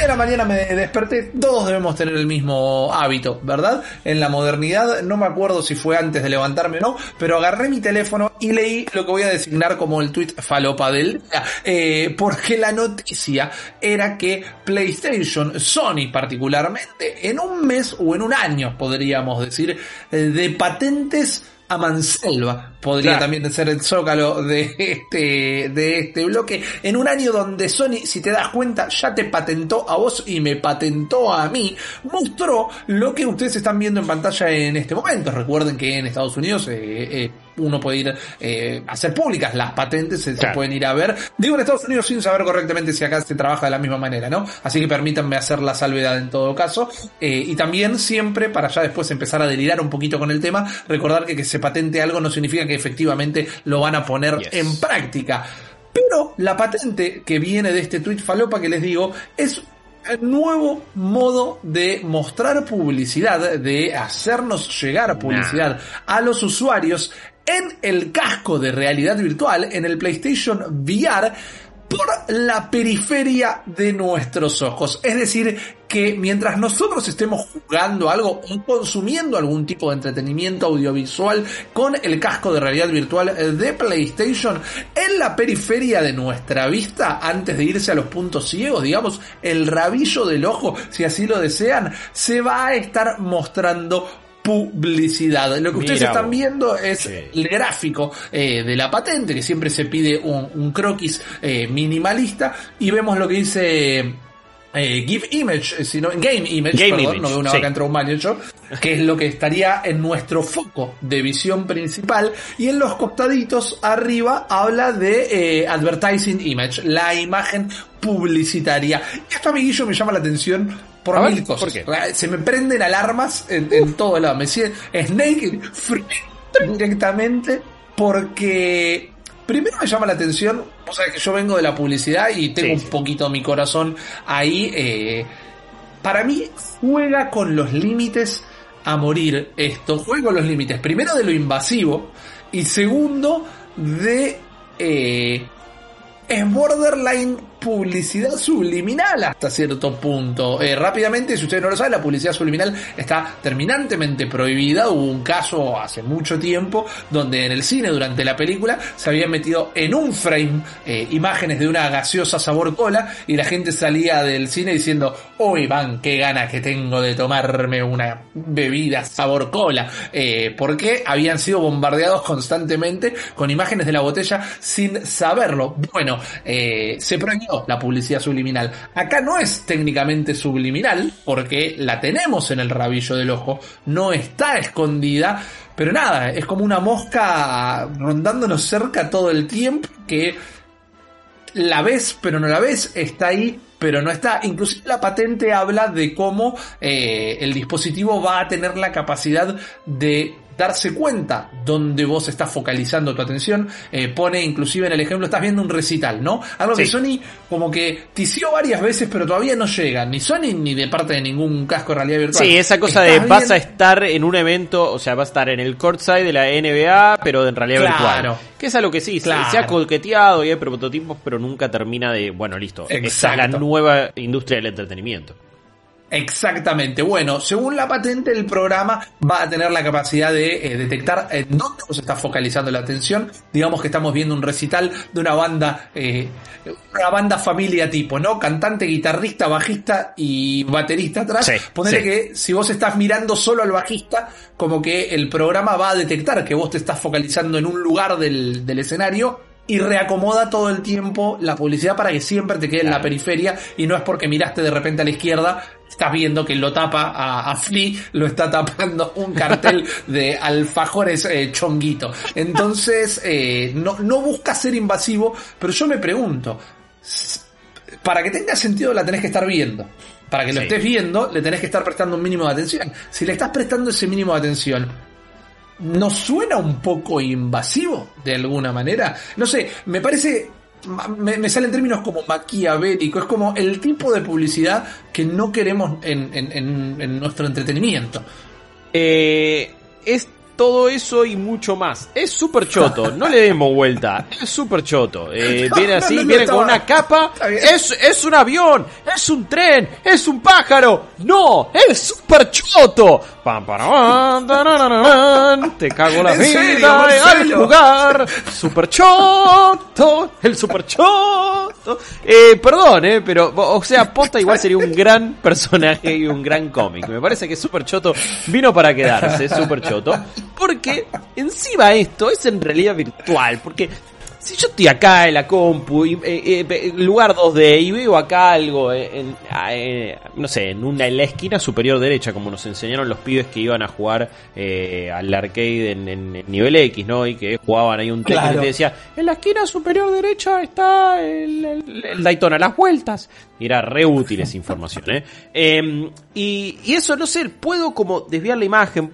En la mañana me desperté, todos debemos tener el mismo hábito, ¿verdad? En la modernidad, no me acuerdo si fue antes de levantarme o no, pero agarré mi teléfono y leí lo que voy a designar como el tweet falopa del día, eh, porque la noticia era que PlayStation, Sony particularmente, en un mes o en un año, podríamos decir, eh, de patentes a manselva. Podría Claro. también ser el zócalo de este, de este bloque. En un año donde Sony, si te das cuenta, ya te patentó a vos y me patentó a mí, mostró lo que ustedes están viendo en pantalla en este momento. Recuerden que en Estados Unidos eh, eh, uno puede ir eh, a hacer públicas las patentes, se, pueden ir a ver. Digo en Estados Unidos sin saber correctamente si acá se trabaja de la misma manera, ¿no? Así que permítanme hacer la salvedad en todo caso. Eh, y también siempre, para ya después empezar a delirar un poquito con el tema, recordar que que se patente algo no significa que efectivamente lo van a poner Yes. en práctica. Pero la patente que viene de este tweet falopa que les digo es el nuevo modo de mostrar publicidad, de hacernos llegar publicidad a los usuarios en el casco de realidad virtual, en el PlayStation VR, por la periferia de nuestros ojos. Es decir, que mientras nosotros estemos jugando algo o consumiendo algún tipo de entretenimiento audiovisual con el casco de realidad virtual de PlayStation, en la periferia de nuestra vista, antes de irse a los puntos ciegos, digamos, el rabillo del ojo, si así lo desean, se va a estar mostrando publicidad. Lo que ustedes Mira están viendo es Sí. el gráfico eh, de la patente, que siempre se pide un, un croquis eh, minimalista, y vemos lo que dice eh, Give Image, sino Game Image, Game perdón, Image, no veo una sí. vaca entre un baño yo, que es lo que estaría en nuestro foco de visión principal, y en los costaditos arriba habla de eh, Advertising Image, la imagen publicitaria. Y esto, amiguillo, me llama la atención por ver, mil cosas. ¿por qué? Se me prenden alarmas en, en todo lado. Me sigue Snake directamente porque primero me llama la atención. O sea que yo vengo de la publicidad y tengo Sí, un poquito mi corazón ahí. eh, para mí juega con los límites a morir esto. Juega con los límites. Primero de lo invasivo y segundo de... eh, es borderline publicidad subliminal hasta cierto punto. Eh, rápidamente, si ustedes no lo saben, la publicidad subliminal está terminantemente prohibida. Hubo un caso hace mucho tiempo donde en el cine, durante la película, se habían metido en un frame eh, imágenes de una gaseosa sabor cola y la gente salía del cine diciendo, uy, van, qué ganas que tengo de tomarme una bebida sabor cola. Eh, porque habían sido bombardeados constantemente con imágenes de la botella sin saberlo. Bueno, eh, se prohibió la publicidad subliminal. Acá no es técnicamente subliminal, porque la tenemos en el rabillo del ojo, no está escondida, pero nada, es como una mosca rondándonos cerca todo el tiempo que la ves pero no la ves, está ahí pero no está. Inclusive la patente habla de cómo eh, el dispositivo va a tener la capacidad de darse cuenta donde vos estás focalizando tu atención. Eh, pone inclusive en el ejemplo, estás viendo un recital, ¿no? Algo que Sí. Sony como que tició varias veces, pero todavía no llega, ni Sony ni de parte de ningún casco de realidad virtual. Sí, esa cosa de vas a estar en un evento, o sea, vas a estar en el courtside de la NBA, pero en realidad Claro. virtual. Que es algo que sí, se- Claro. se ha coqueteado y hay prototipos, pero nunca termina de, bueno, listo. Esta es la Exacto. nueva industria del entretenimiento. Exactamente. Bueno, según la patente, el programa va a tener la capacidad de eh, detectar en dónde vos estás focalizando la atención. Digamos que estamos viendo un recital de una banda, eh, una banda familia tipo, ¿no? Cantante, guitarrista, bajista y baterista atrás. Sí, Ponele sí. que si vos estás mirando solo al bajista, como que el programa va a detectar que vos te estás focalizando en un lugar del, del escenario y reacomoda todo el tiempo la publicidad para que siempre te quede en la periferia y no es porque miraste de repente a la izquierda, estás viendo que lo tapa a, a Flea, lo está tapando un cartel de alfajores eh, chonguito. Entonces, eh, no, no busca ser invasivo, pero yo me pregunto, para que tenga sentido la tenés que estar viendo. Para que lo Sí. estés viendo, le tenés que estar prestando un mínimo de atención. Si le estás prestando ese mínimo de atención, ¿no suena un poco invasivo de alguna manera? No sé, me parece. Me, salen términos como maquiavélico, es como el tipo de publicidad que no queremos en, en- nuestro entretenimiento. Eh, todo eso y mucho más. Es súper choto, no le demos vuelta. Es súper choto. Eh, No, viene así, no, no viene con una capa. Es, es un avión, es un tren, es un pájaro. No, es súper choto. Pam, param, tarararán. Te cago la ¿En vida serio, al jugar. Súper choto, el súper choto. Eh, perdón, eh, pero, o sea, posta igual sería un gran personaje y un gran cómic. Me parece que Super Choto vino para quedarse, Super Choto. Porque encima esto es en realidad virtual. Porque si yo estoy acá en la compu, y, eh, eh, lugar 2D, y veo acá algo, eh, en, eh, no sé, en, una, en la esquina superior derecha, como nos enseñaron los pibes que iban a jugar al arcade en, nivel X, ¿no? Y que jugaban ahí un Tekken Claro. y te decía, en la esquina superior derecha está el, el- el Daytona, las vueltas. Y era re útil esa información, ¿eh? Em, y, y eso, no sé, puedo como desviar la imagen,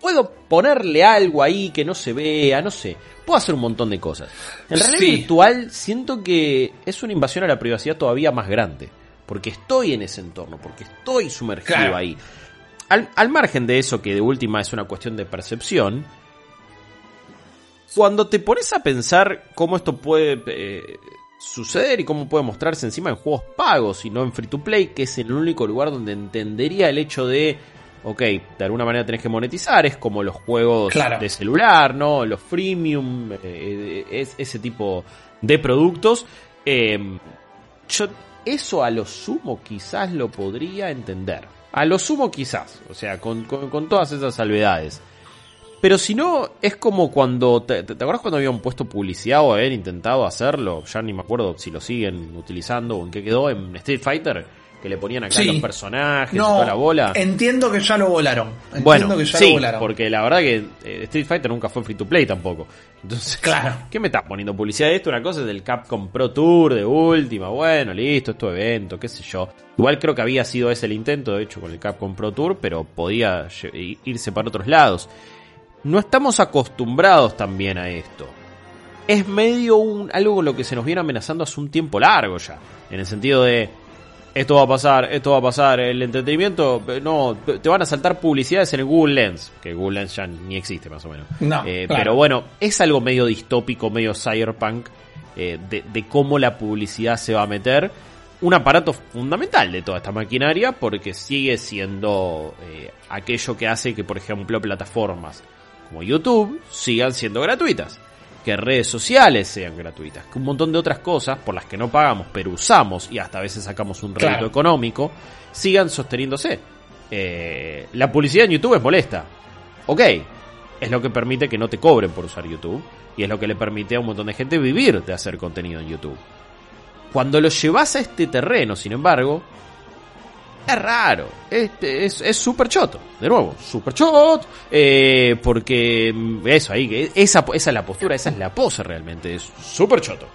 puedo ponerle algo ahí que no se vea, no sé. Puedo hacer un montón de cosas. En realidad Sí. virtual siento que es una invasión a la privacidad todavía más grande. Porque estoy en ese entorno, porque estoy sumergido Claro. ahí. Al, al margen de eso, que de última es una cuestión de percepción, cuando te pones a pensar cómo esto puede eh, suceder y cómo puede mostrarse encima en juegos pagos y no en free to play, que es el único lugar donde entendería el hecho de, ok, de alguna manera tenés que monetizar, es como los juegos Claro. de celular, ¿no? Los freemium, eh, es, ese tipo de productos. Eh, yo eso a lo sumo quizás lo podría entender. A lo sumo quizás, o sea, con, con- con todas esas salvedades. Pero si no, es como cuando. ¿Te, te, acuerdas cuando habían puesto publicidad o habían intentado hacerlo? Ya ni me acuerdo si lo siguen utilizando o en qué quedó en Street Fighter. Que le ponían acá Sí. los personajes y toda la bola. entiendo que ya lo volaron. Entiendo Bueno, que ya sí, lo volaron. porque la verdad que eh, Street Fighter nunca fue free to play tampoco. Entonces, Claro. ¿qué me estás poniendo publicidad de esto? Una cosa es del Capcom Pro Tour de última, bueno, listo, es tu evento, qué sé yo. Igual creo que había sido ese el intento, de hecho, con el Capcom Pro Tour, pero podía irse para otros lados. No estamos acostumbrados también a esto. Es medio un, algo con lo que se nos viene amenazando hace un tiempo largo ya. En el sentido de, esto va a pasar, esto va a pasar. El entretenimiento, eh, no, te van a saltar publicidades en el Google Lens, que Google Lens ya ni existe más o menos. No, Eh, claro. Pero bueno, es algo medio distópico, medio cyberpunk, eh, de, de cómo la publicidad se va a meter. Un aparato fundamental de toda esta maquinaria, porque sigue siendo eh, aquello que hace que, por ejemplo, plataformas como YouTube sigan siendo gratuitas que redes sociales sean gratuitas, que un montón de otras cosas por las que no pagamos pero usamos y hasta a veces sacamos un rédito Claro. económico, sigan sosteniéndose. Eh, la publicidad en YouTube es molesta. Ok, es lo que permite que no te cobren por usar YouTube y es lo que le permite a un montón de gente vivir de hacer contenido en YouTube. Cuando lo llevas a este terreno, sin embargo, es raro. Este es es súper choto. De nuevo, súper choto. eh, porque mm, eso ahí, que esa, esa es la postura, esa es la pose realmente. Es súper choto.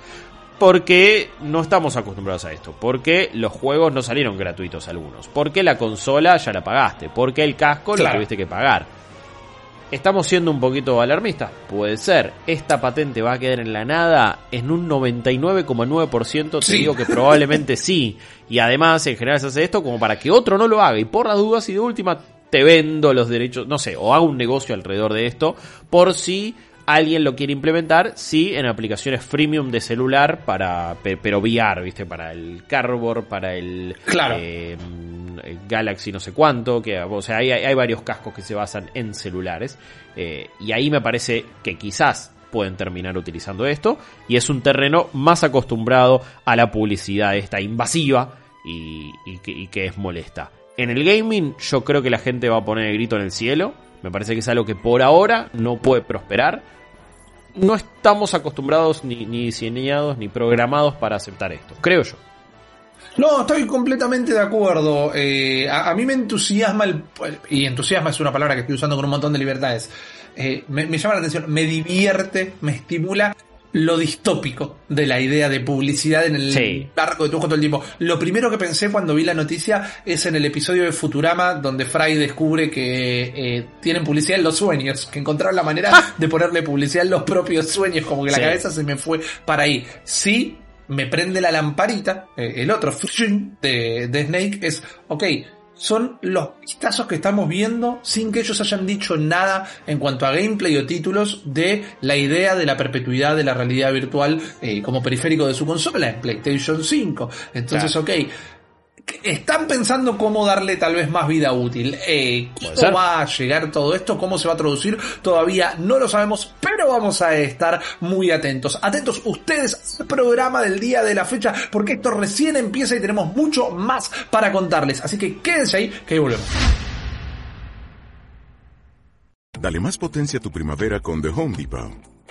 Porque no estamos acostumbrados a esto. Porque los juegos no salieron gratuitos algunos. Porque la consola ya la pagaste. Porque el casco lo Claro. tuviste que pagar. ¿Estamos siendo un poquito alarmistas? Puede ser. ¿Esta patente va a quedar en la nada? En un 99,9% te Sí. digo que probablemente sí. Y además, en general se hace esto como para que otro no lo haga. Y por las dudas y de última, te vendo los derechos, no sé, o hago un negocio alrededor de esto, por si alguien lo quiere implementar, sí, en aplicaciones freemium de celular para, pe- pero VR, ¿viste? Para el Cardboard, para el Claro. eh, Galaxy no sé cuánto, que, o sea, hay, varios cascos que se basan en celulares, eh, y ahí me parece que quizás pueden terminar utilizando esto, y es un terreno más acostumbrado a la publicidad esta invasiva y, y que, y que es molesta. En el gaming yo creo que la gente va a poner el grito en el cielo, me parece que es algo que por ahora no puede prosperar, no estamos acostumbrados ni, ni diseñados ni programados para aceptar esto, creo yo. No, estoy completamente de acuerdo. Eh, a, a mí me entusiasma el, y entusiasma es una palabra que estoy usando con un montón de libertades. Eh, me, me llama la atención, me divierte, me estimula lo distópico de la idea de publicidad en el Sí. arco de tu ojo todo el tiempo. Lo primero que pensé cuando vi la noticia es en el episodio de Futurama donde Fry descubre que eh, tienen publicidad en los sueños, que encontraron la manera de ponerle publicidad en los propios sueños, como que la Sí. cabeza se me fue para ahí. Sí, me prende la lamparita, eh, el otro de, de Snake es, ok, son los vistazos que estamos viendo sin que ellos hayan dicho nada en cuanto a gameplay o títulos de la idea de la perpetuidad de la realidad virtual eh, como periférico de su consola en PlayStation 5. Entonces, ok. Están pensando cómo darle tal vez más vida útil. Eh, ¿Cómo ser. va a llegar todo esto? ¿Cómo se va a traducir? Todavía no lo sabemos, pero vamos a estar muy atentos. Atentos ustedes al programa del día de la fecha, porque esto recién empieza y tenemos mucho más para contarles. Así que quédense ahí, que ahí volvemos. Dale más potencia a tu primavera con The Home Depot.